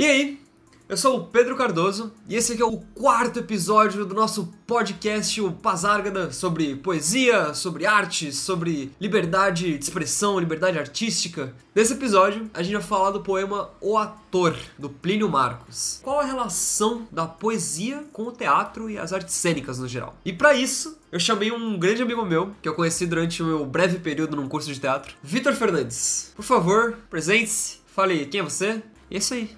E aí, eu sou o Pedro Cardoso e esse aqui é o quarto episódio do nosso podcast, o Pazárgada, sobre poesia, sobre arte, sobre liberdade de expressão, liberdade artística. Nesse episódio, a gente vai falar do poema O Ator, do Plínio Marcos. Qual a relação da poesia com o teatro e as artes cênicas no geral? E para isso, eu chamei um grande amigo meu, que eu conheci durante o meu breve período num curso de teatro, Vitor Fernandes. Por favor, presente-se, fale quem é você, e é isso aí,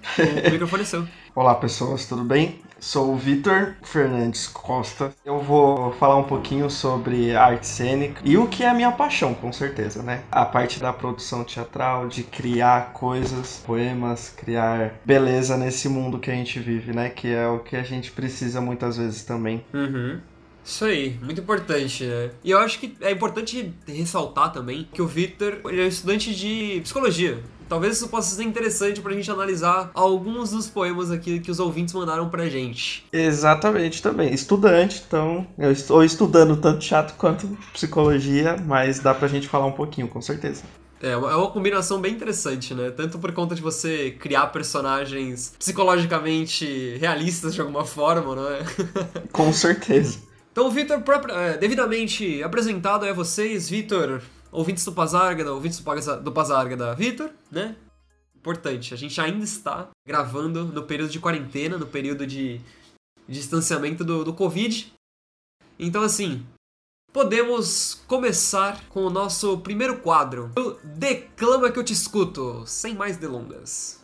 o microfone é seu. Olá pessoas, tudo bem? Sou o Vitor Fernandes Costa. Eu vou falar um pouquinho sobre arte cênica e o que é a minha paixão, com certeza, né? A parte da produção teatral, de criar coisas, poemas, criar beleza nesse mundo que a gente vive, né? Que é o que a gente precisa muitas vezes também. Uhum. Isso aí, muito importante, né? E eu acho que é importante ressaltar também que o Victor ele é estudante de psicologia. Talvez isso possa ser interessante pra gente analisar alguns dos poemas aqui que os ouvintes mandaram pra gente. Exatamente, também. Estudante, então, eu estou estudando tanto chato quanto psicologia, mas dá pra gente falar um pouquinho, com certeza. É, é uma combinação bem interessante, né? Tanto por conta de você criar personagens psicologicamente realistas de alguma forma, não é? Com certeza. Então, Vitor, é, devidamente apresentado a vocês, Vitor, ouvintes do Pazarga, ouvintes do Pazarga Vitor, né? Importante, a gente ainda está gravando no período de quarentena, no período de, distanciamento do, do Covid. Então, assim, podemos começar com o nosso primeiro quadro. O Declama que eu te escuto, sem mais delongas.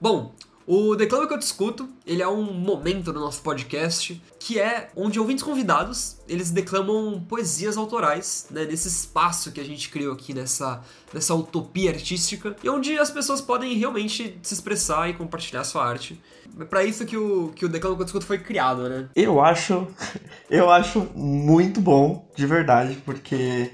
Bom, o Declama que eu discuto, ele é um momento no nosso podcast que é onde ouvintes convidados, eles declamam poesias autorais, né, nesse espaço que a gente criou aqui nessa, nessa utopia artística, e onde as pessoas podem realmente se expressar e compartilhar sua arte. É para isso que o, que o Declama que eu discuto foi criado, né? Eu acho, eu acho muito bom, de verdade, porque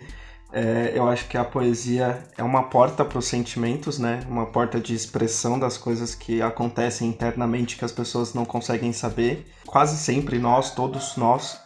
é, eu acho que a poesia é uma porta para os sentimentos, né? Uma porta de expressão das coisas que acontecem internamente que as pessoas não conseguem saber. Quase sempre nós, todos nós,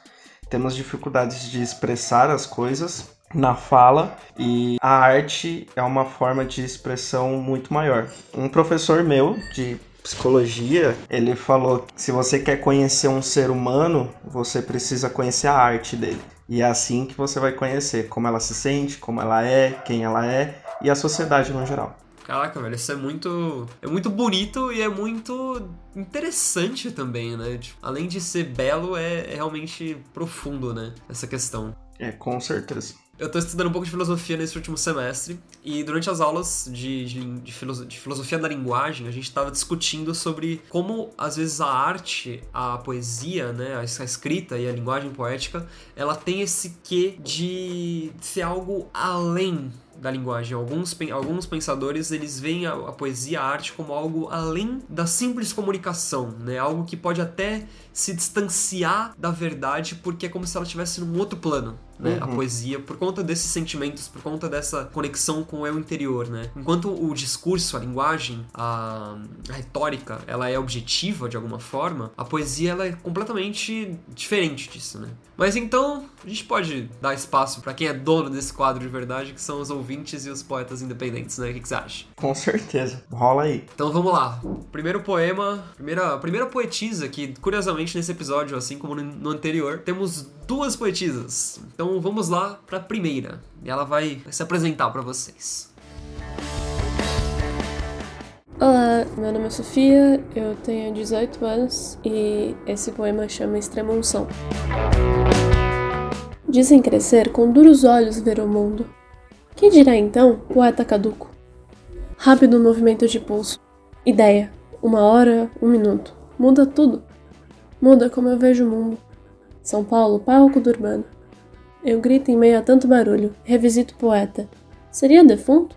temos dificuldades de expressar as coisas na fala e a arte é uma forma de expressão muito maior. Um professor meu de psicologia, ele falou que se você quer conhecer um ser humano, você precisa conhecer a arte dele. E é assim que você vai conhecer como ela se sente, como ela é, quem ela é e a sociedade no geral. Caraca, velho, isso é muito. É muito bonito e é muito interessante também, né? Tipo, além de ser belo, é, é realmente profundo, né? Essa questão. É, com certeza. Eu estou estudando um pouco de filosofia nesse último semestre e durante as aulas de, de, de, filoso, de filosofia da linguagem a gente estava discutindo sobre como às vezes a arte, a poesia, né, a, a escrita e a linguagem poética, ela tem esse quê de ser algo além da linguagem. Alguns, alguns pensadores eles veem a, a, poesia, a arte como algo além da simples comunicação, né? Algo que pode até se distanciar da verdade porque é como se ela estivesse num outro plano, né? Uhum. A poesia, por conta desses sentimentos, por conta dessa conexão com o eu interior, né? Enquanto o discurso, a linguagem, a, a retórica, ela é objetiva de alguma forma, a poesia ela é completamente diferente disso, né? Mas então, a gente pode dar espaço para quem é dono desse quadro de verdade, que são os ouvintes e os poetas independentes, né? O que, que você acha? Com certeza. Rola aí. Então vamos lá. Primeiro poema, primeira, primeira poetisa que, curiosamente, nesse episódio, assim como no anterior, temos duas poetisas. Então vamos lá para a primeira. E ela vai se apresentar para vocês. Olá, meu nome é Sofia, eu tenho 18 anos e esse poema chama Extrema Unção. Dizem crescer com duros olhos ver o mundo. Que dirá então poeta caduco? Rápido movimento de pulso. Ideia. Uma hora, um minuto. Muda tudo. Muda como eu vejo o mundo. São Paulo, palco do urbano. Eu grito em meio a tanto barulho, revisito poeta. Seria defunto?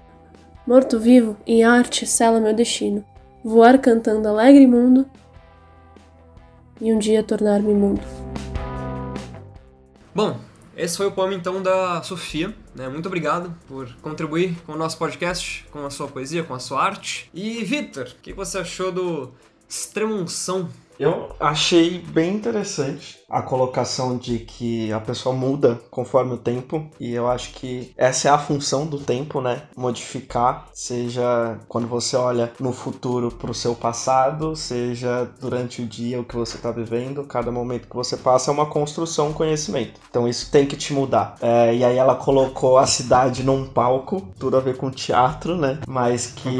Morto-vivo, em arte, sela meu destino. Voar cantando alegre mundo e um dia tornar-me mundo. Bom, esse foi o poema então da Sofia. Né? Muito obrigado por contribuir com o nosso podcast, com a sua poesia, com a sua arte. E Vitor, o que você achou do Extremunção Eu achei bem interessante a colocação de que a pessoa muda conforme o tempo e eu acho que essa é a função do tempo, né? Modificar, seja quando você olha no futuro para o seu passado, seja durante o dia o que você está vivendo, cada momento que você passa é uma construção, um conhecimento. Então isso tem que te mudar. É, e aí ela colocou a cidade num palco, tudo a ver com teatro, né? Mas que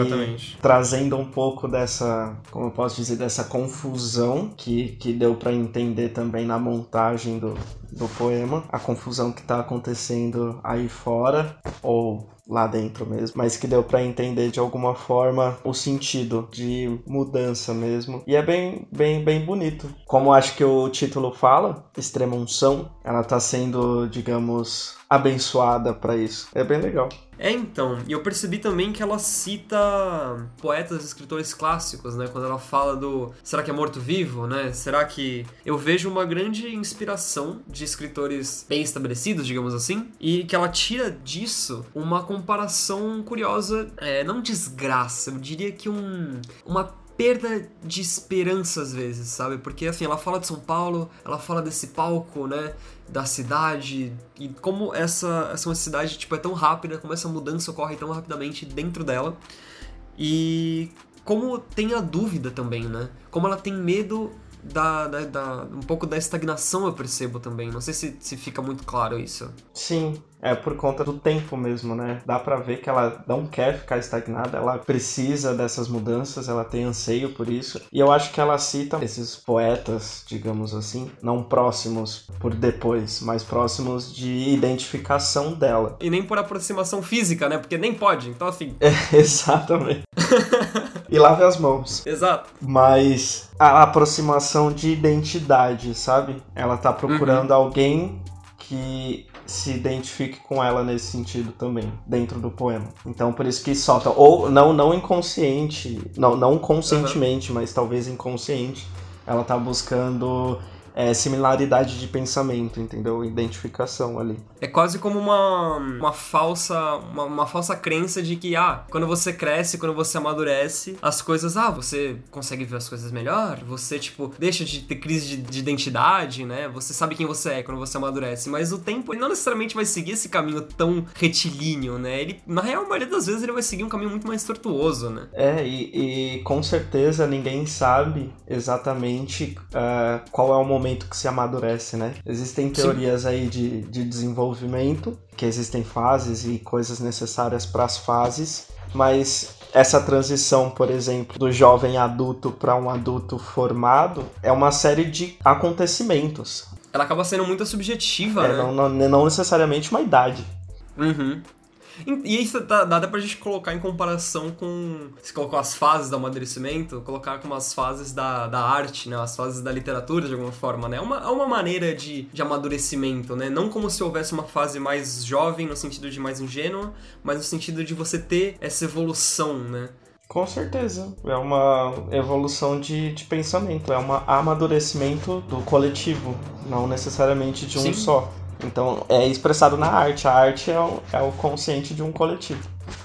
trazendo um pouco dessa, como eu posso dizer, dessa confusão que, que deu para entender também na montagem do, do poema, a confusão que está acontecendo aí fora, ou lá dentro mesmo, mas que deu para entender de alguma forma o sentido de mudança mesmo. E é bem, bem, bem bonito. Como acho que o título fala, extrema unção, ela tá sendo, digamos, abençoada para isso. É bem legal. É, então, e eu percebi também que ela cita poetas e escritores clássicos, né? Quando ela fala do será que é morto-vivo, né? Será que eu vejo uma grande inspiração de escritores bem estabelecidos, digamos assim, e que ela tira disso uma comparação curiosa, é, não desgraça, eu diria que um uma perda de esperança às vezes, sabe? Porque assim, ela fala de São Paulo, ela fala desse palco, né, da cidade e como essa essa uma cidade tipo é tão rápida, como essa mudança ocorre tão rapidamente dentro dela. E como tem a dúvida também, né? Como ela tem medo da, da, da, um pouco da estagnação eu percebo também. Não sei se, se fica muito claro isso. Sim, é por conta do tempo mesmo, né? Dá para ver que ela não quer ficar estagnada, ela precisa dessas mudanças, ela tem anseio por isso. E eu acho que ela cita esses poetas, digamos assim, não próximos por depois, mas próximos de identificação dela. E nem por aproximação física, né? Porque nem pode, então assim. É, exatamente. e lave as mãos. Exato. Mas a aproximação de identidade, sabe? Ela tá procurando uhum. alguém que se identifique com ela nesse sentido também, dentro do poema. Então por isso que solta, ou não não inconsciente, não, não conscientemente, uhum. mas talvez inconsciente, ela tá buscando é, similaridade de pensamento, entendeu? Identificação ali. É quase como uma, uma falsa uma, uma, falsa crença de que, ah, quando você cresce, quando você amadurece, as coisas, ah, você consegue ver as coisas melhor, você, tipo, deixa de ter crise de, de identidade, né? Você sabe quem você é quando você amadurece, mas o tempo, ele não necessariamente vai seguir esse caminho tão retilíneo, né? Ele, na real, a maioria das vezes, ele vai seguir um caminho muito mais tortuoso, né? É, e, e com certeza ninguém sabe exatamente uh, qual é o momento momento que se amadurece, né? Existem teorias Sim. aí de, de desenvolvimento, que existem fases e coisas necessárias para as fases, mas essa transição, por exemplo, do jovem adulto para um adulto formado é uma série de acontecimentos. Ela acaba sendo muito subjetiva, é, né? Não, não, não necessariamente uma idade. Uhum. E isso dá, dá pra gente colocar em comparação com. Se colocou as fases do amadurecimento, colocar como as fases da, da arte, né? As fases da literatura, de alguma forma, né? É uma, é uma maneira de, de amadurecimento, né? Não como se houvesse uma fase mais jovem, no sentido de mais ingênua, mas no sentido de você ter essa evolução, né? Com certeza. É uma evolução de, de pensamento, é um amadurecimento do coletivo, não necessariamente de um Sim. só. Então é expressado na arte. A arte é o, é o consciente de um coletivo.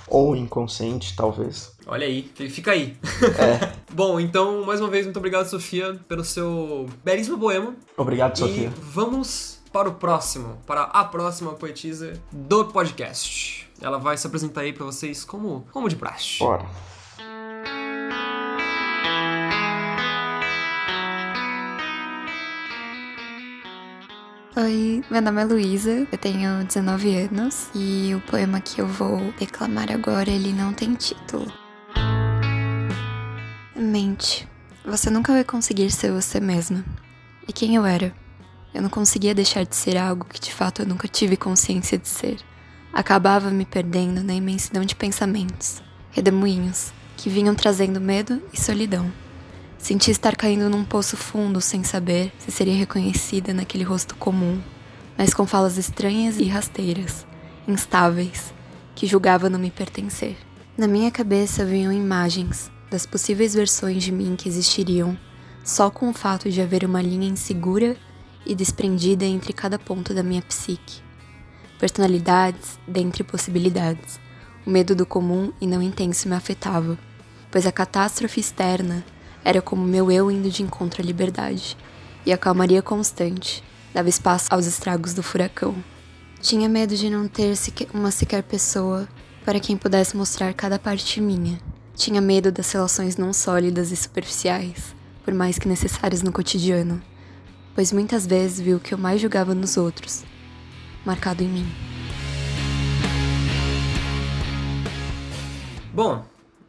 Ou inconsciente, talvez. Olha aí, fica aí. É. Bom, então, mais uma vez, muito obrigado, Sofia, pelo seu belíssimo poema. Obrigado, Sofia. E vamos para o próximo, para a próxima poetisa do podcast. Ela vai se apresentar aí para vocês como, como de praxe. Bora. Oi, meu nome é Luísa, eu tenho 19 anos e o poema que eu vou declamar agora ele não tem título. Mente, você nunca vai conseguir ser você mesma. E quem eu era? Eu não conseguia deixar de ser algo que de fato eu nunca tive consciência de ser. Acabava me perdendo na imensidão de pensamentos, redemoinhos, que vinham trazendo medo e solidão. Senti estar caindo num poço fundo sem saber se seria reconhecida naquele rosto comum, mas com falas estranhas e rasteiras, instáveis, que julgava não me pertencer. Na minha cabeça vinham imagens das possíveis versões de mim que existiriam, só com o fato de haver uma linha insegura e desprendida entre cada ponto da minha psique. Personalidades dentre possibilidades. O medo do comum e não intenso me afetava, pois a catástrofe externa era como meu eu indo de encontro à liberdade. E a calmaria constante dava espaço aos estragos do furacão. Tinha medo de não ter uma sequer pessoa para quem pudesse mostrar cada parte minha. Tinha medo das relações não sólidas e superficiais, por mais que necessárias no cotidiano, pois muitas vezes vi o que eu mais julgava nos outros, marcado em mim. Bom,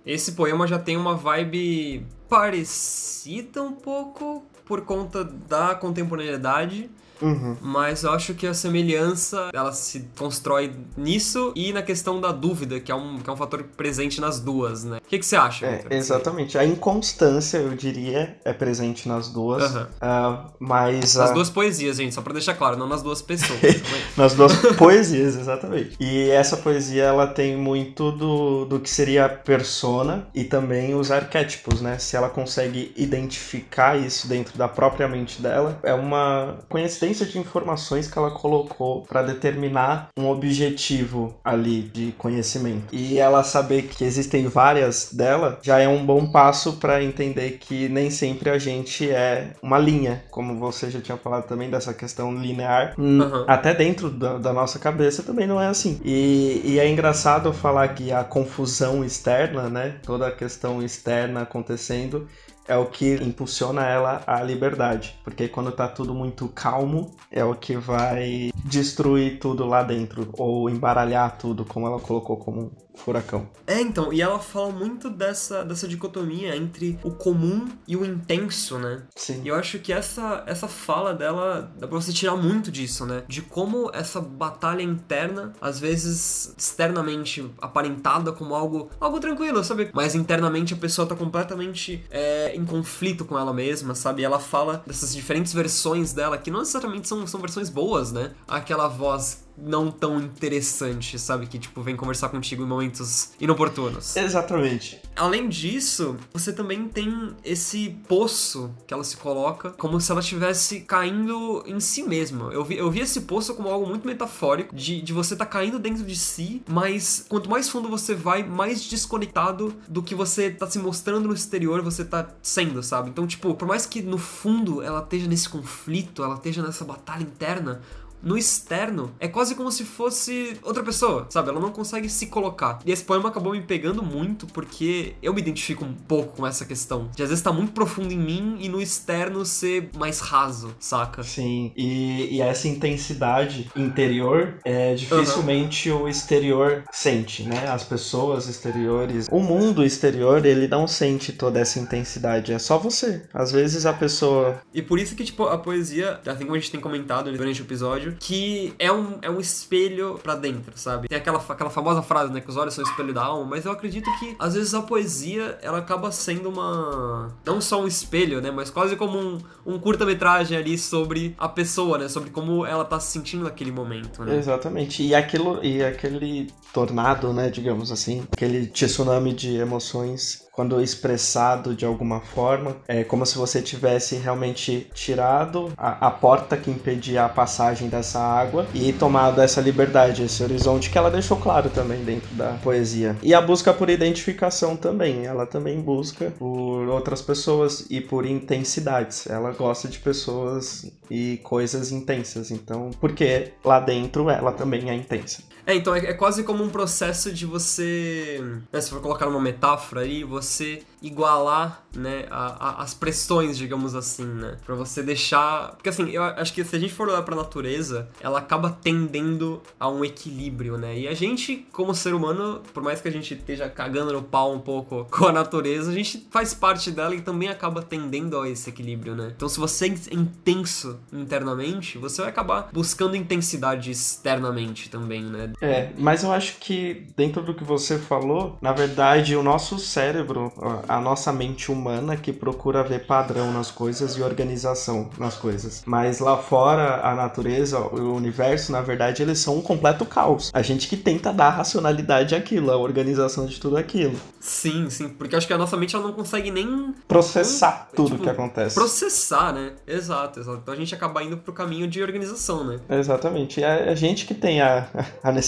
esse poema já tem uma vibe parecida um pouco por conta da contemporaneidade Uhum. Mas eu acho que a semelhança ela se constrói nisso e na questão da dúvida, que é um, que é um fator presente nas duas, né? O que, que você acha? É, exatamente. A inconstância, eu diria, é presente nas duas. Uhum. Uh, mas. Nas duas poesias, gente, só pra deixar claro, não nas duas pessoas. nas duas poesias, exatamente. E essa poesia, ela tem muito do, do que seria a persona e também os arquétipos, né? Se ela consegue identificar isso dentro da própria mente dela, é uma coincidência existência de informações que ela colocou para determinar um objetivo ali de conhecimento. E ela saber que existem várias dela já é um bom passo para entender que nem sempre a gente é uma linha, como você já tinha falado também dessa questão linear. Uhum. Até dentro da, da, nossa cabeça também não é assim. E, e é engraçado falar que a confusão externa, né? Toda a questão externa acontecendo é o que impulsiona ela à liberdade. Porque quando tá tudo muito calmo, é o que vai destruir tudo lá dentro. Ou embaralhar tudo, como ela colocou como furacão. É, então, e ela fala muito dessa, dessa dicotomia entre o comum e o intenso, né? Sim. E eu acho que essa, essa fala dela dá pra você tirar muito disso, né? De como essa batalha interna, às vezes externamente aparentada como algo, algo tranquilo, sabe? Mas internamente a pessoa tá completamente é, em conflito com ela mesma, sabe? E ela fala dessas diferentes versões dela, que não necessariamente são, são versões boas, né? Aquela voz não tão interessante, sabe? Que, tipo, vem conversar contigo em momentos inoportunos. Exatamente. Além disso, você também tem esse poço que ela se coloca como se ela estivesse caindo em si mesma. Eu vi, eu vi esse poço como algo muito metafórico de, de você tá caindo dentro de si, mas quanto mais fundo você vai, mais desconectado do que você tá se mostrando no exterior você tá sendo, sabe? Então, tipo, por mais que no fundo ela esteja nesse conflito, ela esteja nessa batalha interna, no externo, é quase como se fosse outra pessoa, sabe? Ela não consegue se colocar. E esse poema acabou me pegando muito porque eu me identifico um pouco com essa questão. De às vezes tá muito profundo em mim e no externo ser mais raso, saca? Sim, e, e essa intensidade interior é dificilmente uhum. o exterior sente, né? As pessoas exteriores, o mundo exterior, ele não sente toda essa intensidade, é só você. Às vezes a pessoa. E por isso que, tipo, a poesia, assim como a gente tem comentado durante o episódio, episódio, que é um, é um espelho para dentro, sabe? Tem aquela, aquela famosa frase, né, que os olhos são o espelho da alma, mas eu acredito que às vezes a poesia, ela acaba sendo uma não só um espelho, né, mas quase como um, um curta-metragem ali sobre a pessoa, né, sobre como ela tá se sentindo naquele momento, né? Exatamente. E aquilo e aquele tornado, né, digamos assim, aquele tsunami de emoções quando expressado de alguma forma, é como se você tivesse realmente tirado a, a, porta que impedia a passagem dessa água e tomado essa liberdade, esse horizonte que ela deixou claro também dentro da poesia. E a busca por identificação também, ela também busca por outras pessoas e por intensidades. Ela gosta de pessoas e coisas intensas, então, porque lá dentro ela também é intensa. É, então é, é quase como um processo de você, né, se for colocar uma metáfora aí, você igualar, né, a, a, as pressões, digamos assim, né, para você deixar, porque assim, eu acho que se a gente for olhar para natureza, ela acaba tendendo a um equilíbrio, né? E a gente, como ser humano, por mais que a gente esteja cagando no pau um pouco com a natureza, a gente faz parte dela e também acaba tendendo a esse equilíbrio, né? Então, se você é intenso internamente, você vai acabar buscando intensidade externamente também, né? É, mas eu acho que dentro do que você falou, na verdade, o nosso cérebro, a nossa mente humana que procura ver padrão nas coisas e organização nas coisas. Mas lá fora, a natureza, o universo, na verdade, eles são um completo caos. A gente que tenta dar racionalidade àquilo, a organização de tudo aquilo. Sim, sim, porque acho que a nossa mente ela não consegue nem processar tudo tipo, que acontece. Processar, né? Exato, exato. Então a gente acaba indo pro caminho de organização, né? Exatamente. É a gente que tem a, a necessidade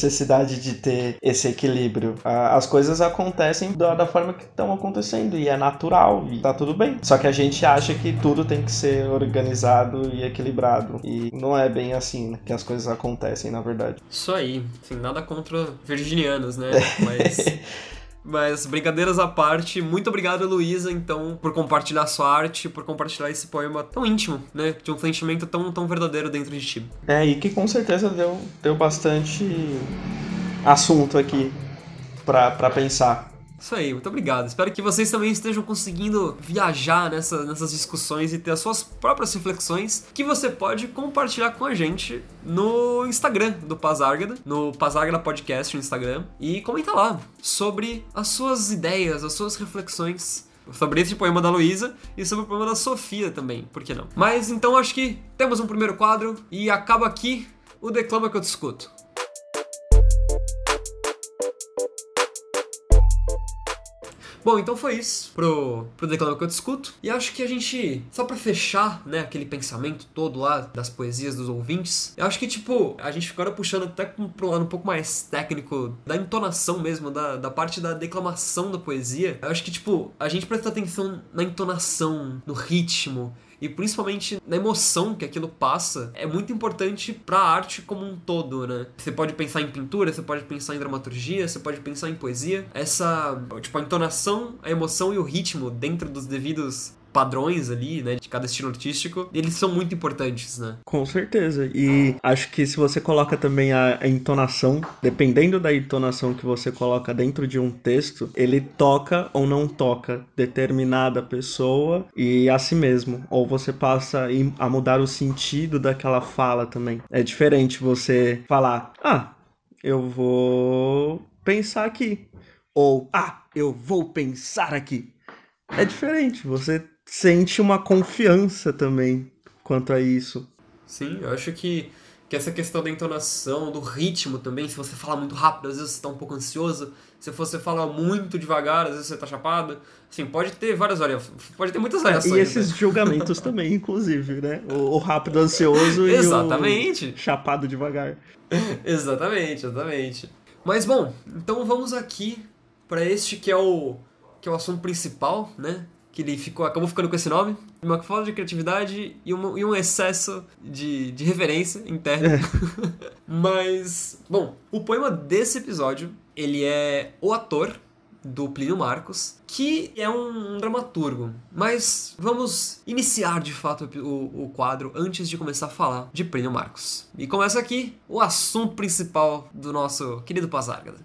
de ter esse equilíbrio. As coisas acontecem da, da forma que estão acontecendo e é natural e tá tudo bem. Só que a gente acha que tudo tem que ser organizado e equilibrado. E não é bem assim né, que as coisas acontecem, na verdade. Isso aí. Assim, nada contra virginianos, né? Mas. Mas, brincadeiras à parte, muito obrigado, Luísa, então, por compartilhar sua arte, por compartilhar esse poema tão íntimo, né? De um sentimento tão, tão verdadeiro dentro de ti. É, e que com certeza deu, deu bastante assunto aqui pra pensar. Isso aí, muito obrigado. Espero que vocês também estejam conseguindo viajar nessa, nessas discussões e ter as suas próprias reflexões que você pode compartilhar com a gente no Instagram do Pazárgada, no Pazárgada Podcast no Instagram, e comenta lá sobre as suas ideias, as suas reflexões sobre esse poema da Luísa e sobre o poema da Sofia também, por que não? Mas então acho que temos um primeiro quadro e acaba aqui o Declama que eu discuto. Bom, então foi isso pro, pro Declama que eu discuto. E acho que a gente, só pra fechar, né, aquele pensamento todo lá das poesias dos ouvintes, eu acho que, tipo, a gente agora puxando até pro lado um pouco mais técnico da entonação mesmo, da, da parte da declamação da poesia. Eu acho que, tipo, a gente presta atenção na entonação, no ritmo e principalmente na emoção que aquilo passa, é muito importante para a arte como um todo, né? Você pode pensar em pintura, você pode pensar em dramaturgia, você pode pensar em poesia. Essa, tipo, a entonação, a emoção e o ritmo dentro dos devidos padrões ali, né, de cada estilo artístico, eles são muito importantes, né? Com certeza. E acho que se você coloca também a, a, entonação, dependendo da entonação que você coloca dentro de um texto, ele toca ou não toca determinada pessoa e a si mesmo. Ou você passa a mudar o sentido daquela fala também. É diferente você falar, ah, eu vou pensar aqui. Ou, ah, eu vou pensar aqui. É diferente, você sente uma confiança também quanto a isso. Sim, eu acho que, que essa questão da entonação, do ritmo também, se você fala muito rápido, às vezes você está um pouco ansioso, se você fala muito devagar, às vezes você está chapado. Assim, pode ter várias variações, pode ter muitas variações. E esses né? julgamentos também, inclusive, né? O, o rápido ansioso e o chapado devagar. exatamente, exatamente. Mas bom, então vamos aqui para este que é o que é o assunto principal, né? Que ele ficou, acabou ficando com esse nome, uma falta de criatividade e, uma, e um excesso de, de reverência interna. É. Mas, bom, o poema desse episódio, ele é o ator do Plínio Marcos, que é um, um dramaturgo. Mas vamos iniciar de fato o, o, quadro antes de começar a falar de Plínio Marcos. E começa aqui o assunto principal do nosso querido Pazárgada.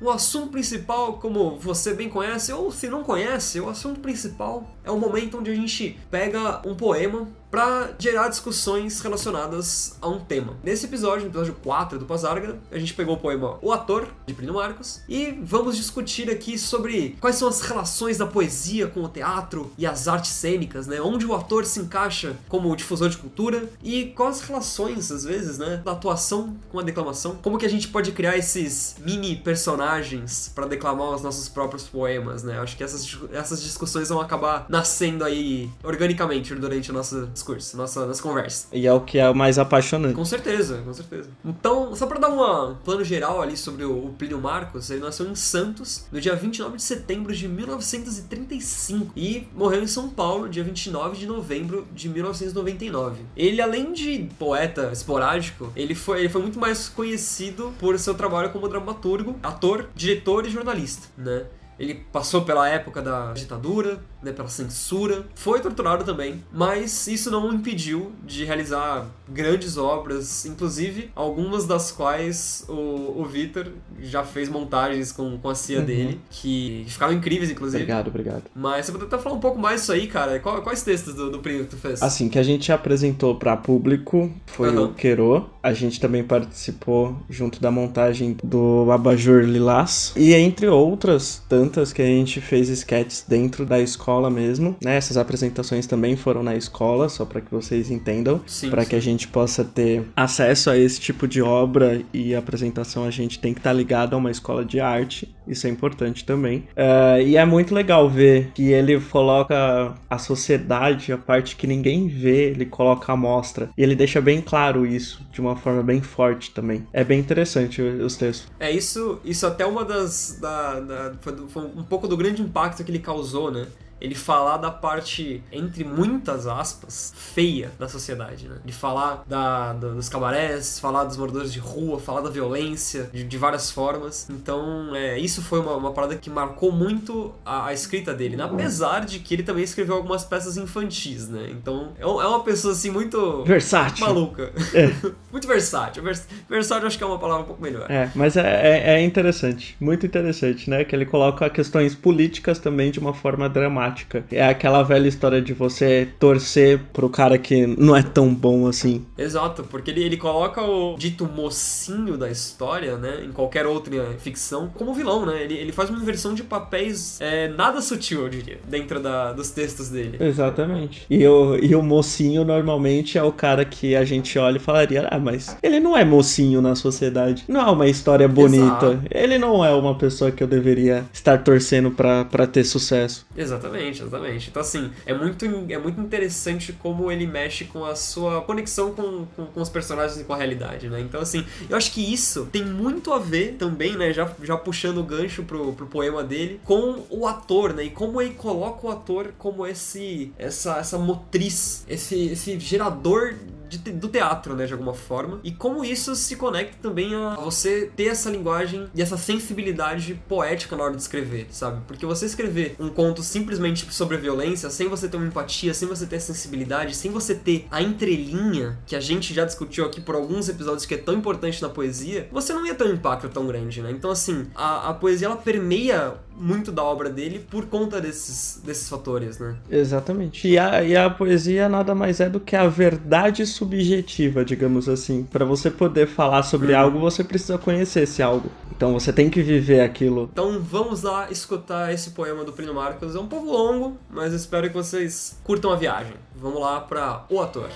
O assunto principal, como você bem conhece, ou se não conhece, o assunto principal é o momento onde a gente pega um poema para gerar discussões relacionadas a um tema. Nesse episódio, no episódio 4 do Pazarga, a gente pegou o poema O Ator, de Plínio Marcos, e vamos discutir aqui sobre quais são as relações da poesia com o teatro e as artes cênicas, né? Onde o ator se encaixa como difusor de cultura e quais as relações, às vezes, né, da atuação com a declamação. Como que a gente pode criar esses mini personagens para declamar os nossos próprios poemas, né? Acho que essas, essas discussões vão acabar nascendo aí organicamente durante a nossa discurso, nossa, nossa conversa. E é o que é o mais apaixonante. Com certeza, com certeza. Então, só para dar um plano geral ali sobre o, o Plínio Marcos, ele nasceu em Santos no dia 29 de setembro de 1935 e morreu em São Paulo dia 29 de novembro de 1999. Ele, além de poeta esporádico, ele foi, ele foi muito mais conhecido por seu trabalho como dramaturgo, ator, diretor e jornalista, né? Ele passou pela época da ditadura, né, pela censura, foi torturado também, mas isso não o impediu de realizar grandes obras, inclusive algumas das quais o, o Vitor já fez montagens com, com a CIA uhum. dele, que, que, ficaram incríveis, inclusive. Obrigado, obrigado. Mas você pode até falar um pouco mais disso aí, cara. Qual, quais textos do, do primo que tu fez? Assim, que a gente apresentou para público foi uhum. o Quero. A gente também participou junto da montagem do Abajur Lilás. E entre outras tantas que a gente fez sketches dentro da escola mesmo, né? Essas apresentações também foram na escola, só para que vocês entendam, para que a gente possa ter acesso a esse tipo de obra e apresentação a gente tem que estar tá ligado a uma escola de arte, isso é importante também. Uh, e é muito legal ver que ele coloca a sociedade, a parte que ninguém vê, ele coloca a mostra e ele deixa bem claro isso de uma uma forma bem forte também. É bem interessante os textos. É, isso, isso até uma das. Da, da, foi um pouco do grande impacto que ele causou, né? Ele falar da parte, entre muitas aspas, feia da sociedade, né? De falar da, da dos cabarés, falar dos moradores de rua, falar da violência de, de várias formas. Então, é, isso foi uma, uma parada que marcou muito a, a, escrita dele, né? apesar de que ele também escreveu algumas peças infantis, né? Então, é, é uma pessoa assim muito. Versátil. Maluca. É. muito versátil. Vers, versátil acho que é uma palavra um pouco melhor. É, mas é, é, é interessante. Muito interessante, né? Que ele coloca questões políticas também de uma forma dramática prática. É aquela velha história de você torcer pro cara que não é tão bom assim. Exato, porque ele, ele coloca o dito mocinho da história, né, em qualquer outra ficção, como vilão, né? Ele, ele faz uma inversão de papéis é, nada sutil, eu diria, dentro da, dos textos dele. Exatamente. E o, e o mocinho normalmente é o cara que a gente olha e falaria: ah, mas ele não é mocinho na sociedade. Não é uma história bonita. Exato. Ele não é uma pessoa que eu deveria estar torcendo para ter sucesso. Exatamente. Exatamente, exatamente. Então, assim, é muito, é muito interessante como ele mexe com a sua conexão com, com, com, os personagens e com a realidade, né? Então, assim, eu acho que isso tem muito a ver também, né? Já, já puxando o gancho pro, pro poema dele, com o ator, né? E como ele coloca o ator como esse, essa, essa motriz, esse, esse gerador de, do teatro, né, de alguma forma. E como isso se conecta também a você ter essa linguagem e essa sensibilidade poética na hora de escrever, sabe? Porque você escrever um conto simplesmente sobre a violência, sem você ter uma empatia, sem você ter sensibilidade, sem você ter a entrelinha que a gente já discutiu aqui por alguns episódios que é tão importante na poesia, você não ia ter um impacto tão grande, né? Então, assim, a, a poesia ela permeia muito da obra dele por conta desses, desses fatores, né? Exatamente. E a, e a poesia nada mais é do que a verdade subjetiva, digamos assim. Para você poder falar sobre hum. algo, você precisa conhecer esse algo. Então você tem que viver aquilo. Então vamos lá escutar esse poema do Plínio Marcos. É um pouco longo, mas espero que vocês curtam a viagem. Vamos lá para O Ator.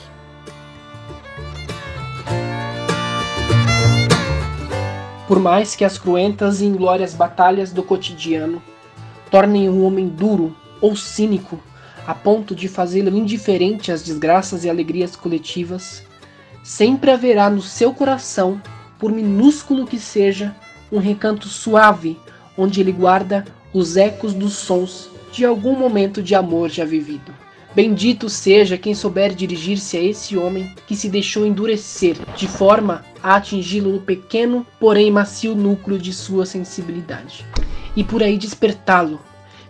Por mais que as cruentas e inglórias batalhas do cotidiano tornem um homem duro ou cínico a ponto de fazê-lo indiferente às desgraças e alegrias coletivas, sempre haverá no seu coração, por minúsculo que seja, um recanto suave onde ele guarda os ecos dos sons de algum momento de amor já vivido. Bendito seja quem souber dirigir-se a esse homem que se deixou endurecer, de forma a atingi-lo no pequeno, porém macio núcleo de sua sensibilidade, e por aí despertá-lo,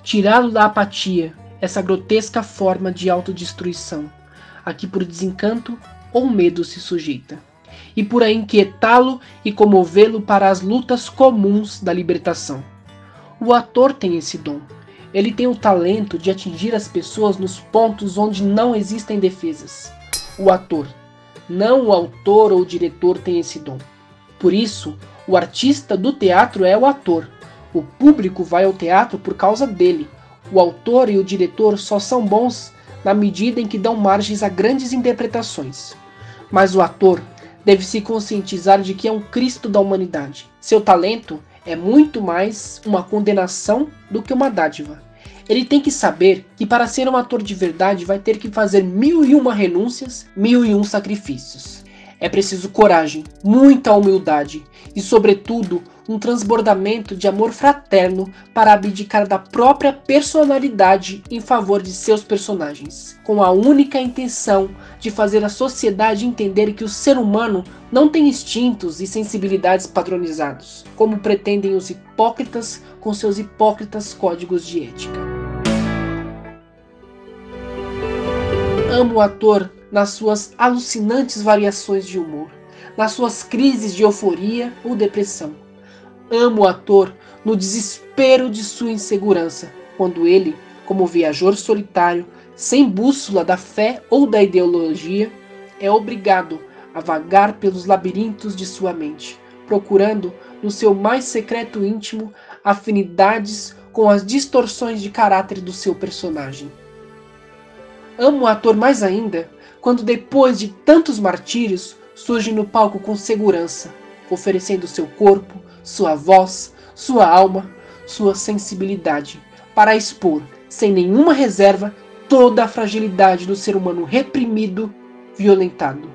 tirá-lo da apatia, essa grotesca forma de autodestruição, a que por desencanto ou medo se sujeita, e por aí inquietá-lo e comovê-lo para as lutas comuns da libertação. O ator tem esse dom ele tem o talento de atingir as pessoas nos pontos onde não existem defesas. O ator, não o autor ou o diretor tem esse dom. Por isso, o artista do teatro é o ator. O público vai ao teatro por causa dele. O autor e o diretor só são bons na medida em que dão margens a grandes interpretações. Mas o ator deve se conscientizar de que é um Cristo da humanidade. Seu talento é muito mais uma condenação do que uma dádiva. Ele tem que saber que para ser um ator de verdade vai ter que fazer mil e uma renúncias, mil e um sacrifícios. É preciso coragem, muita humildade e, sobretudo, um transbordamento de amor fraterno para abdicar da própria personalidade em favor de seus personagens, com a única intenção de fazer a sociedade entender que o ser humano não tem instintos e sensibilidades padronizados, como pretendem os hipócritas com seus hipócritas códigos de ética. Amo o ator nas suas alucinantes variações de humor, nas suas crises de euforia ou depressão Amo o ator no desespero de sua insegurança, quando ele, como viajor solitário, sem bússola da fé ou da ideologia, é obrigado a vagar pelos labirintos de sua mente, procurando no seu mais secreto íntimo afinidades com as distorções de caráter do seu personagem. Amo o ator mais ainda quando, depois de tantos martírios, surge no palco com segurança, oferecendo seu corpo, sua voz, sua alma, sua sensibilidade, para expor, sem nenhuma reserva, toda a fragilidade do ser humano reprimido, violentado.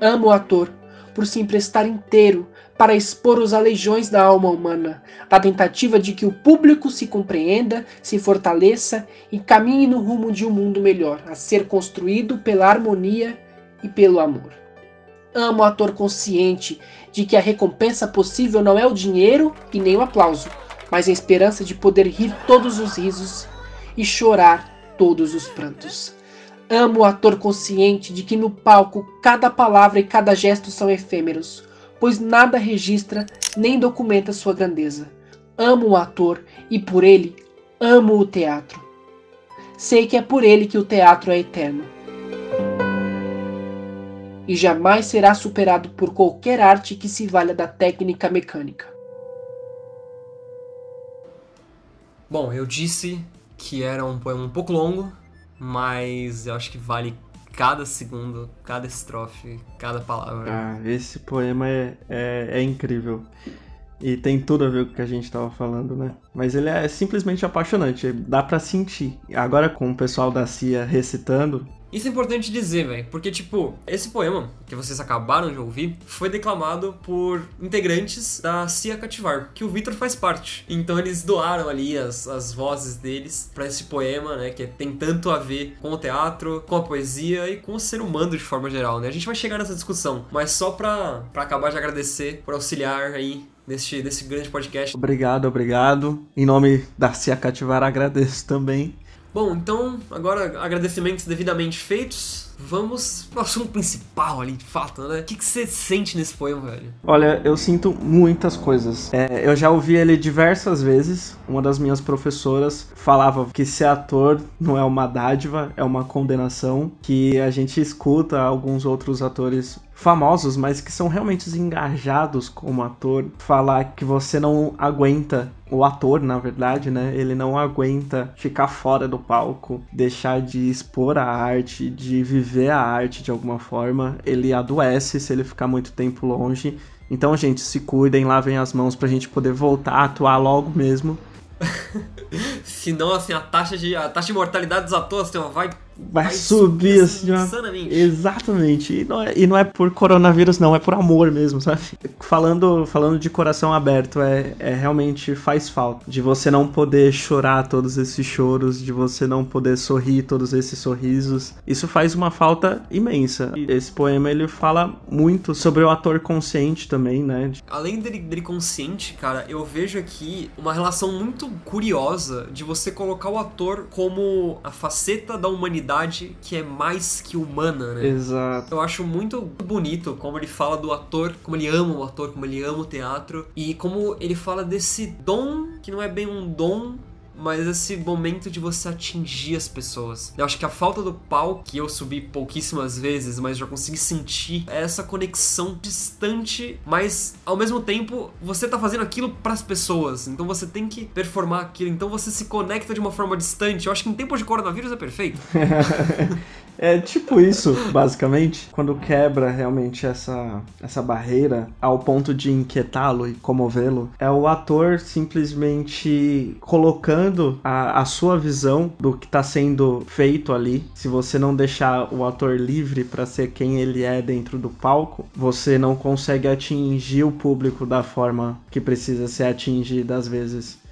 Amo o ator, por se emprestar inteiro para expor os aleijões da alma humana, na tentativa de que o público se compreenda, se fortaleça e caminhe no rumo de um mundo melhor, a ser construído pela harmonia e pelo amor. Amo o ator consciente de que a recompensa possível não é o dinheiro e nem o aplauso, mas a esperança de poder rir todos os risos e chorar todos os prantos. Amo o ator consciente de que no palco cada palavra e cada gesto são efêmeros, pois nada registra nem documenta sua grandeza. Amo o ator e por ele amo o teatro. Sei que é por ele que o teatro é eterno. E jamais será superado por qualquer arte que se valha da técnica mecânica. Bom, eu disse que era um poema um pouco longo, mas eu acho que vale cada segundo, cada estrofe, cada palavra. Ah, esse poema é, é, é incrível. E tem tudo a ver com o que a gente estava falando, né? Mas ele é simplesmente apaixonante, dá para sentir. Agora com o pessoal da CIA recitando, isso é importante dizer, velho, porque, tipo, esse poema que vocês acabaram de ouvir foi declamado por integrantes da Cia Cativar, que o Victor faz parte. Então eles doaram ali as, as vozes deles para esse poema, né, que tem tanto a ver com o teatro, com a poesia e com o ser humano de forma geral, né? A gente vai chegar nessa discussão, mas só pra, pra acabar de agradecer por auxiliar aí nesse, nesse grande podcast. Obrigado, obrigado. Em nome da Cia Cativar, agradeço também. Bom, então, agora agradecimentos devidamente feitos. Vamos pro assunto principal ali, de fato, né? O que, que você sente nesse poema, velho? Olha, eu sinto muitas coisas. É, eu já ouvi ele diversas vezes. Uma das minhas professoras falava que ser ator não é uma dádiva, é uma condenação. Que a gente escuta alguns outros atores famosos, mas que são realmente engajados como ator, falar que você não aguenta o ator, na verdade, né? Ele não aguenta ficar fora do palco, deixar de expor a arte, de viver a arte de alguma forma. Ele adoece se ele ficar muito tempo longe. Então, gente, se cuidem, lavem as mãos pra gente poder voltar a atuar logo mesmo. Senão, assim, a taxa de, a taxa de mortalidade dos atores assim, vai vai, vai subir assim, insanamente. Exatamente. E não, é, e não é por coronavírus, não, é por amor mesmo, sabe? Falando, falando de coração aberto, é, é realmente faz falta. De você não poder chorar todos esses choros, de você não poder sorrir todos esses sorrisos. Isso faz uma falta imensa. E esse poema ele fala muito sobre o ator consciente também, né? Além dele, dele consciente, cara, eu vejo aqui uma relação muito curiosa de você colocar o ator como a faceta da humanidade humanidade que é mais que humana, né? Exato. Eu acho muito bonito como ele fala do ator, como ele ama o ator, como ele ama o teatro e como ele fala desse dom que não é bem um dom, mas esse momento de você atingir as pessoas. Eu acho que a falta do pau, que eu subi pouquíssimas vezes, mas já consegui sentir, é essa conexão distante, mas ao mesmo tempo você tá fazendo aquilo para as pessoas, então você tem que performar aquilo, então você se conecta de uma forma distante. Eu acho que em tempos de coronavírus é perfeito. É tipo isso, basicamente. Quando quebra realmente essa, essa barreira ao ponto de inquietá-lo e comovê-lo, é o ator simplesmente colocando a, a sua visão do que está sendo feito ali. Se você não deixar o ator livre para ser quem ele é dentro do palco, você não consegue atingir o público da forma que precisa ser atingida às vezes.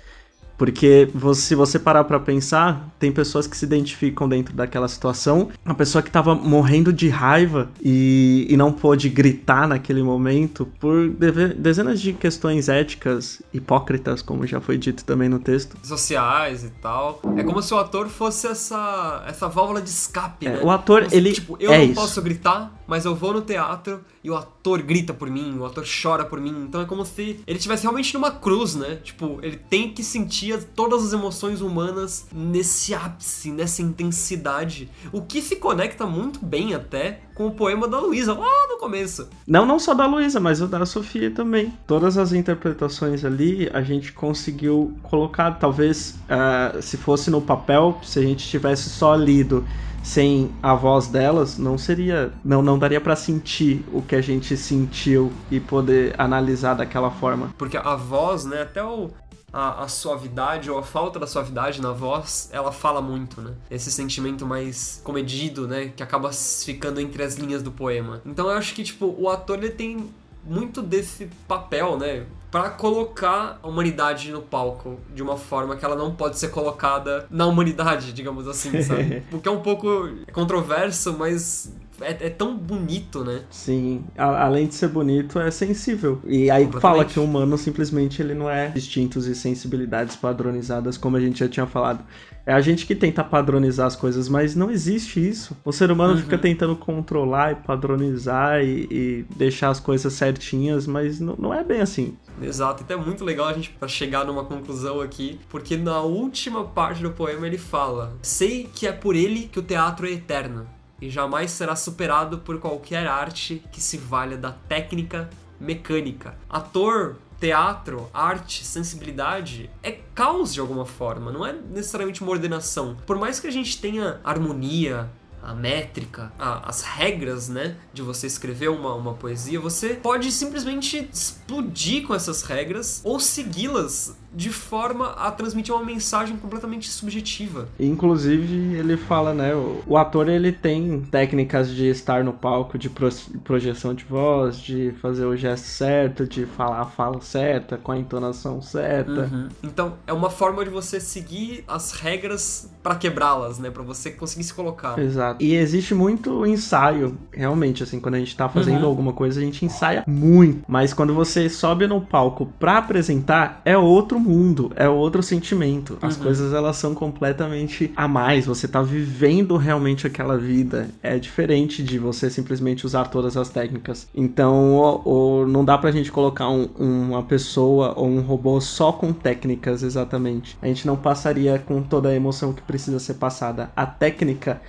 Porque você, se você parar para pensar, tem pessoas que se identificam dentro daquela situação. Uma pessoa que tava morrendo de raiva e, e não pôde gritar naquele momento por dezenas de questões éticas hipócritas, como já foi dito também no texto. Sociais e tal. É como se o ator fosse essa, essa válvula de escape, é, né? O ator, se, ele. Tipo, eu é não isso. posso gritar, mas eu vou no teatro e o ator grita por mim, o ator chora por mim. Então é como se ele estivesse realmente numa cruz, né? Tipo, ele tem que sentir todas as emoções humanas nesse ápice, nessa intensidade. O que se conecta muito bem até com o poema da Luísa, lá no começo. Não, não só da Luísa, mas o da Sofia também. Todas as interpretações ali a gente conseguiu colocar. Talvez uh, se fosse no papel, se a gente tivesse só lido sem a voz delas, não seria, não não daria para sentir o que a gente sentiu e poder analisar daquela forma. Porque a voz, né, até o a, a, suavidade ou a falta da suavidade na voz, ela fala muito, né? Esse sentimento mais comedido, né? Que acaba ficando entre as linhas do poema. Então eu acho que, tipo, o ator ele tem muito desse papel, né? para colocar a humanidade no palco de uma forma que ela não pode ser colocada na humanidade, digamos assim, sabe? O que é um pouco controverso, mas é, é, tão bonito, né? Sim, a, além de ser bonito, é sensível. E aí fala que o humano simplesmente ele não é distintos e sensibilidades padronizadas, como a gente já tinha falado. É a gente que tenta padronizar as coisas, mas não existe isso. O ser humano uhum. fica tentando controlar e padronizar e, e deixar as coisas certinhas, mas não, não, é bem assim. Exato, então é muito legal a gente para chegar numa conclusão aqui, porque na última parte do poema ele fala: Sei que é por ele que o teatro é eterno e jamais será superado por qualquer arte que se valha da técnica mecânica. Ator, teatro, arte, sensibilidade é caos de alguma forma, não é necessariamente uma ordenação. Por mais que a gente tenha harmonia, a métrica, a, as regras, né, de você escrever uma, uma poesia, você pode simplesmente explodir com essas regras ou segui-las de forma a transmitir uma mensagem completamente subjetiva. Inclusive, ele fala, né, o, o ator ele tem técnicas de estar no palco, de pro, projeção de voz, de fazer o gesto certo, de falar a fala certa, com a entonação certa. Uhum. Então, é uma forma de você seguir as regras para quebrá-las, né, para você conseguir se colocar. Exato. E existe muito ensaio, realmente, assim, quando a gente tá fazendo uhum. alguma coisa, a gente ensaia muito, mas quando você sobe no palco para apresentar, é outro mundo, é outro sentimento. As uhum. coisas elas são completamente a mais, você tá vivendo realmente aquela vida. É diferente de você simplesmente usar todas as técnicas. Então, o, o, não dá pra gente colocar um, uma pessoa ou um robô só com técnicas exatamente. A gente não passaria com toda a emoção que precisa ser passada. A técnica,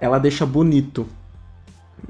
ela deixa bonito,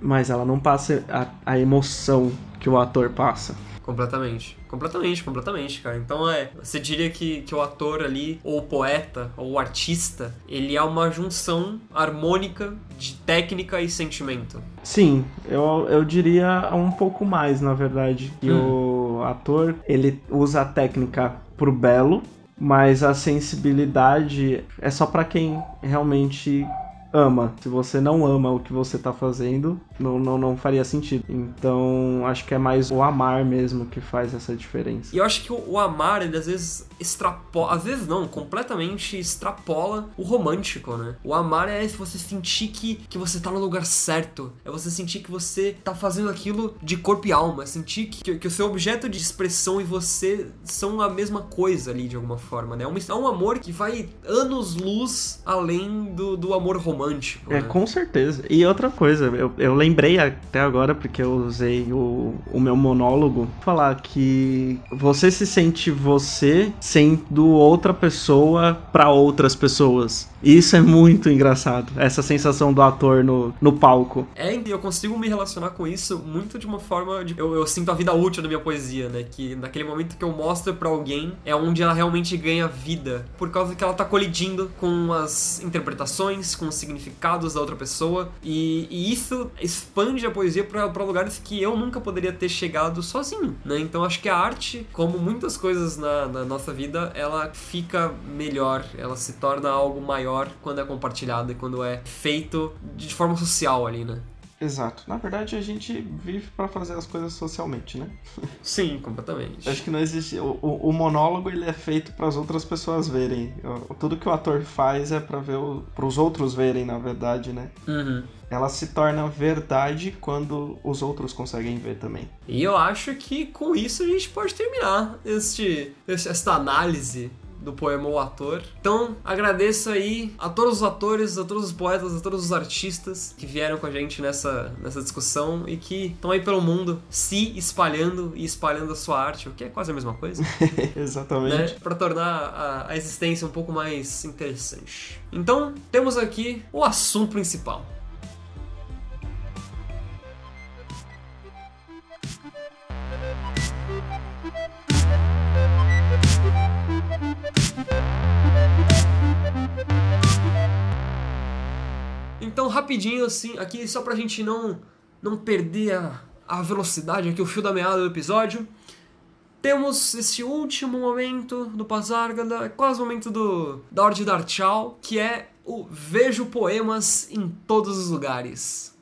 mas ela não passa a, a emoção que o ator passa. Completamente. Completamente, completamente, cara. Então é. Você diria que, que o ator ali, ou o poeta, ou o artista, ele é uma junção harmônica de técnica e sentimento. Sim, eu, eu diria um pouco mais, na verdade. Que hum. o ator, ele usa a técnica pro belo, mas a sensibilidade é só para quem realmente ama. Se você não ama o que você tá fazendo, não, não, não faria sentido. Então, acho que é mais o amar mesmo que faz essa diferença. E eu acho que o, o amar, ele às vezes extrapola, às vezes não, completamente extrapola o romântico, né? O amar é você sentir que, que você tá no lugar certo, é você sentir que você tá fazendo aquilo de corpo e alma, é sentir que, que o seu objeto de expressão e você são a mesma coisa ali de alguma forma, né? É um, é um amor que vai anos-luz além do, do amor romântico. É, né? com certeza. E outra coisa, eu, eu lembrei até agora, porque eu usei o, o meu monólogo, falar que você se sente você sendo outra pessoa para outras pessoas. Isso é muito engraçado, essa sensação do ator no, no palco. É, eu consigo me relacionar com isso muito de uma forma de. Eu, eu sinto a vida útil da minha poesia, né? Que naquele momento que eu mostro para alguém é onde ela realmente ganha vida, por causa que ela tá colidindo com as interpretações, com os significados da outra pessoa, e, e isso expande a poesia para lugares que eu nunca poderia ter chegado sozinho, né? Então acho que a arte, como muitas coisas na, na nossa vida, ela fica melhor, ela se torna algo maior maior quando é compartilhado e quando é feito de forma social ali, né? Exato. Na verdade, a gente vive para fazer as coisas socialmente, né? Sim, completamente. Acho que não existe. O, o, o monólogo ele é feito para as outras pessoas verem. Tudo que o ator faz é para ver para os outros verem, na verdade, né? Uhum. Ela se torna verdade quando os outros conseguem ver também. E eu acho que com isso a gente pode terminar este, esta análise do poema O Ator. Então, agradeço aí a todos os atores, a todos os poetas, a todos os artistas que vieram com a gente nessa, nessa discussão e que estão aí pelo mundo se espalhando e espalhando a sua arte, o que é quase a mesma coisa. Exatamente. Né? Para tornar a, a existência um pouco mais interessante. Então, temos aqui o assunto principal. Então, rapidinho assim, aqui só pra gente não, não perder a, a velocidade aqui, o fio da meada do episódio. temos esse último momento do Pazárgada, é quase o momento do, da hora de dar tchau, que é o Vejo Poemas em Todos os Lugares.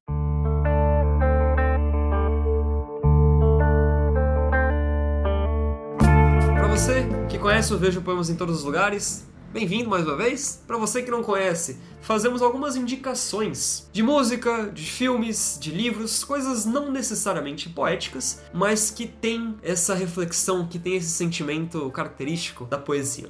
Para você que conhece o Vejo Poemas em Todos os Lugares, Bem-vindo mais uma vez. Para você que não conhece, fazemos algumas indicações de música, de filmes, de livros, coisas não necessariamente poéticas, mas que tem essa reflexão, que tem esse sentimento característico da poesia.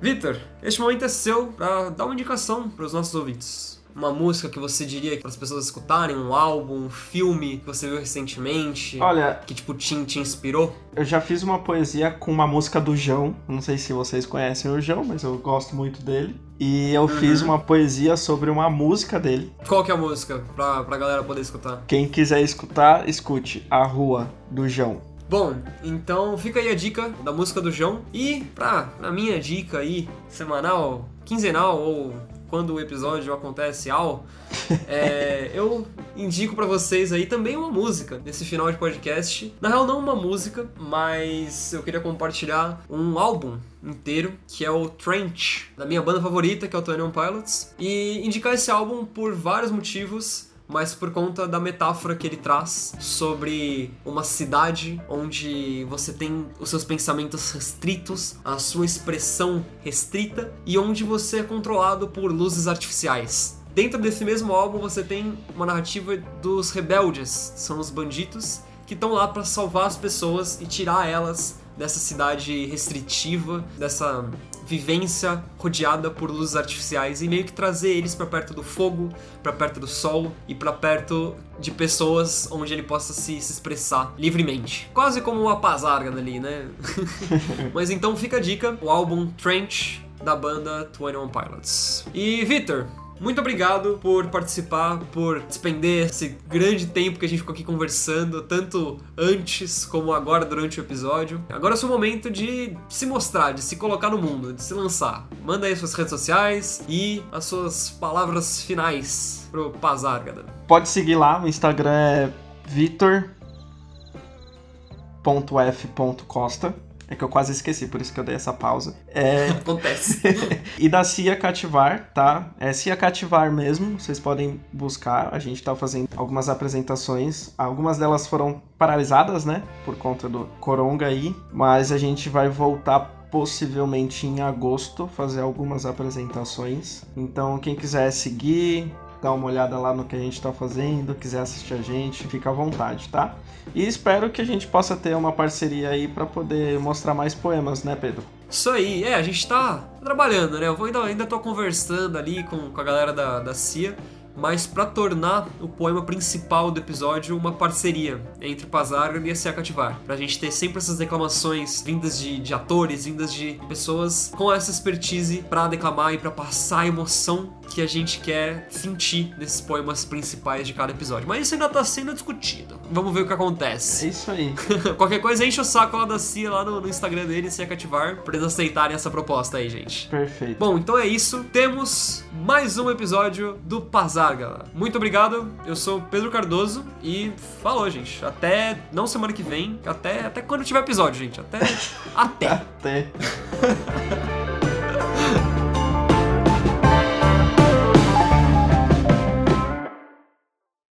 Vitor, este momento é seu para dar uma indicação para os nossos ouvintes uma música que você diria para as pessoas escutarem, um álbum, um filme que você viu recentemente? Olha, que tipo te, te inspirou? Eu já fiz uma poesia com uma música do João. Não sei se vocês conhecem o João, mas eu gosto muito dele. E eu uhum. fiz uma poesia sobre uma música dele. Qual que é a música pra, pra galera poder escutar? Quem quiser escutar, escute A Rua do João. Bom, então fica aí a dica da música do João. E pra, pra minha dica aí, semanal, quinzenal ou quando o episódio acontece ao, é, eu indico para vocês aí também uma música nesse final de podcast. Na real, não uma música, mas eu queria compartilhar um álbum inteiro, que é o Trench, da minha banda favorita, que é o Tony Pilots, e indicar esse álbum por vários motivos mas por conta da metáfora que ele traz sobre uma cidade onde você tem os seus pensamentos restritos, a sua expressão restrita e onde você é controlado por luzes artificiais. Dentro desse mesmo álbum você tem uma narrativa dos rebeldes, são os bandidos que estão lá para salvar as pessoas e tirar elas dessa cidade restritiva, dessa vivência rodeada por luzes artificiais e meio que trazer eles para perto do fogo, para perto do sol e para perto de pessoas onde ele possa se, se expressar livremente. Quase como uma pazarga ali, né? Mas então fica a dica, o álbum Trench da banda 21 Pilots. E Victor, muito obrigado por participar, por despender esse grande tempo que a gente ficou aqui conversando, tanto antes como agora durante o episódio. Agora é o seu momento de se mostrar, de se colocar no mundo, de se lançar. Manda aí suas redes sociais e as suas palavras finais pro Pazárgada. Pode seguir lá, o Instagram é vitor.f.costa. É que eu quase esqueci, por isso que eu dei essa pausa. É... Acontece. e da Cia Cativar, tá? É Cia Cativar mesmo, vocês podem buscar. A gente tá fazendo algumas apresentações. Algumas delas foram paralisadas, né? Por conta do coronga aí. Mas a gente vai voltar possivelmente em agosto fazer algumas apresentações. Então, quem quiser seguir, dar uma olhada lá no que a gente está fazendo, quiser assistir a gente, fica à vontade, tá? E espero que a gente possa ter uma parceria aí para poder mostrar mais poemas, né, Pedro? Isso aí, é, a gente tá trabalhando, né? Eu ainda, ainda tô conversando ali com, com a galera da, da CIA mas para tornar o poema principal do episódio uma parceria entre Pazargan e a Se Cativar. Pra gente ter sempre essas declamações vindas de, de atores, vindas de pessoas com essa expertise para declamar e para passar a emoção que a gente quer sentir nesses poemas principais de cada episódio. Mas isso ainda tá sendo discutido. Vamos ver o que acontece. É isso aí. Qualquer coisa, enche o saco lá da Cia, lá no, no Instagram dele, Se Cativar, pra eles aceitarem essa proposta aí, gente. Perfeito. Bom, então é isso. Temos mais um episódio do Pazar, Muito obrigado. Eu sou Pedro Cardoso e falou, gente. Até não semana que vem, até até quando tiver episódio, gente. Até até. até.